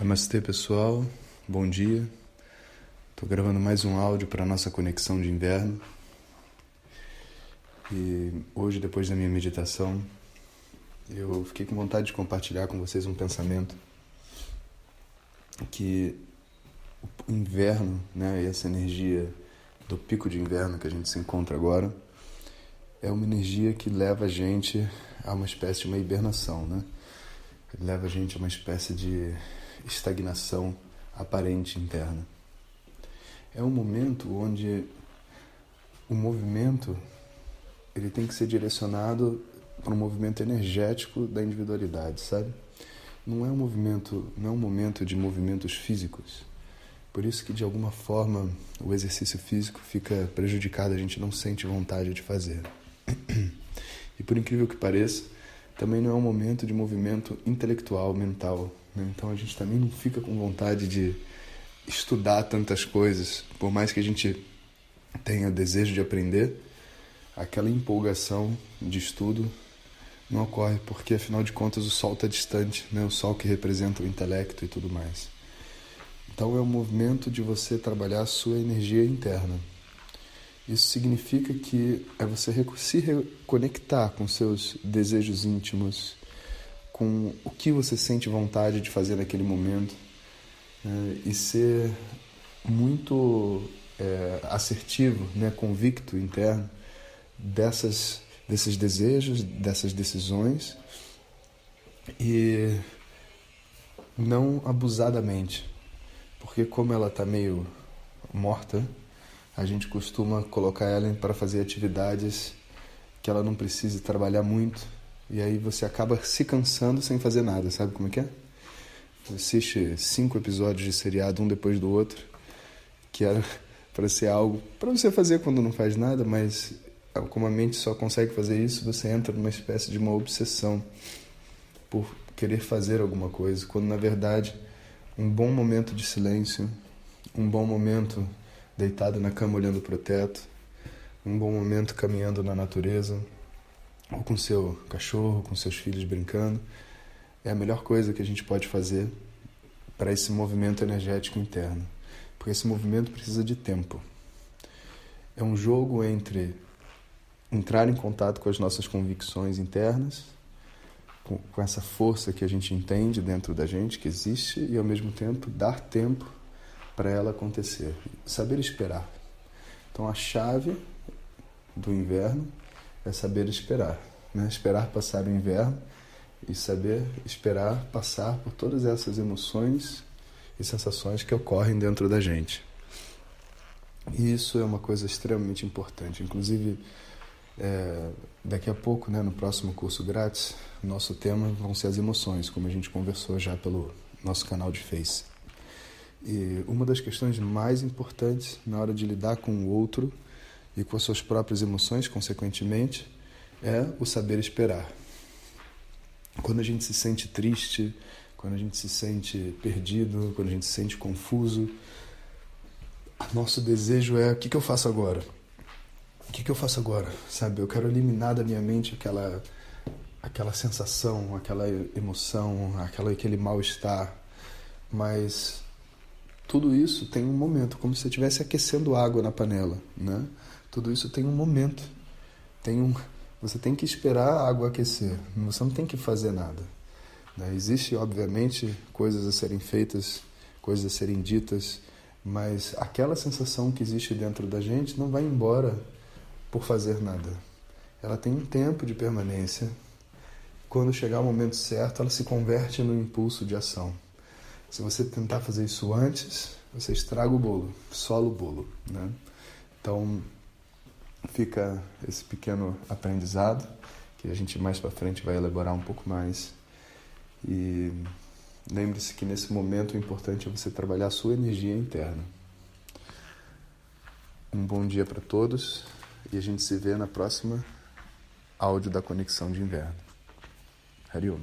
Namastê pessoal, bom dia. Estou gravando mais um áudio para a nossa conexão de inverno. E hoje, depois da minha meditação, eu fiquei com vontade de compartilhar com vocês um pensamento que o inverno, né, e essa energia do pico de inverno que a gente se encontra agora, é uma energia que leva a gente a uma espécie de uma hibernação, né? Leva a gente a uma espécie de estagnação aparente interna. É um momento onde o movimento ele tem que ser direcionado para um movimento energético da individualidade, sabe? Não é um movimento, não é um momento de movimentos físicos. Por isso que de alguma forma o exercício físico fica prejudicado, a gente não sente vontade de fazer. E por incrível que pareça, também não é um momento de movimento intelectual, mental. Né? Então a gente também não fica com vontade de estudar tantas coisas, por mais que a gente tenha desejo de aprender, aquela empolgação de estudo não ocorre porque afinal de contas o sol está distante, né? O sol que representa o intelecto e tudo mais. Então é um movimento de você trabalhar a sua energia interna. Isso significa que é você se reconectar com seus desejos íntimos, com o que você sente vontade de fazer naquele momento né? e ser muito é, assertivo, né? convicto interno dessas, desses desejos, dessas decisões e não abusadamente, porque como ela está meio morta, a gente costuma colocar ela para fazer atividades que ela não precise trabalhar muito e aí você acaba se cansando sem fazer nada, sabe como é que é? Assiste cinco episódios de seriado um depois do outro, que era para ser algo para você fazer quando não faz nada, mas como a mente só consegue fazer isso, você entra numa espécie de uma obsessão por querer fazer alguma coisa, quando na verdade um bom momento de silêncio, um bom momento deitado na cama olhando para o teto, um bom momento caminhando na natureza, ou com seu cachorro, com seus filhos brincando, é a melhor coisa que a gente pode fazer para esse movimento energético interno. Porque esse movimento precisa de tempo. É um jogo entre entrar em contato com as nossas convicções internas, com, com essa força que a gente entende dentro da gente, que existe, e ao mesmo tempo dar tempo para ela acontecer. Saber esperar. Então a chave do inverno é saber esperar. Né? Esperar passar o inverno e saber esperar passar por todas essas emoções e sensações que ocorrem dentro da gente. E isso é uma coisa extremamente importante. Inclusive, é, daqui a pouco, né, no próximo curso grátis, nosso tema vão ser as emoções, como a gente conversou já pelo nosso canal de Face. E uma das questões mais importantes na hora de lidar com o outro e com as suas próprias emoções, consequentemente, é o saber esperar. Quando a gente se sente triste, quando a gente se sente perdido, quando a gente se sente confuso, nosso desejo é: o que, que eu faço agora? O que, que eu faço agora? Sabe, eu quero eliminar da minha mente aquela, aquela sensação, aquela emoção, aquela, aquele mal-estar, mas tudo isso tem um momento, como se você estivesse aquecendo água na panela, né? Tudo isso tem um momento. Tem um, você tem que esperar a água aquecer. Você não tem que fazer nada. Né? Existe, obviamente, coisas a serem feitas, coisas a serem ditas, mas aquela sensação que existe dentro da gente não vai embora por fazer nada. Ela tem um tempo de permanência. Quando chegar o momento certo, ela se converte no impulso de ação. Se você tentar fazer isso antes, você estraga o bolo, sola o bolo, né? Então, fica esse pequeno aprendizado que a gente mais para frente vai elaborar um pouco mais. E lembre-se que nesse momento o importante é você trabalhar a sua energia interna. Um bom dia para todos e a gente se vê na próxima áudio da Conexão de Inverno. Hariom.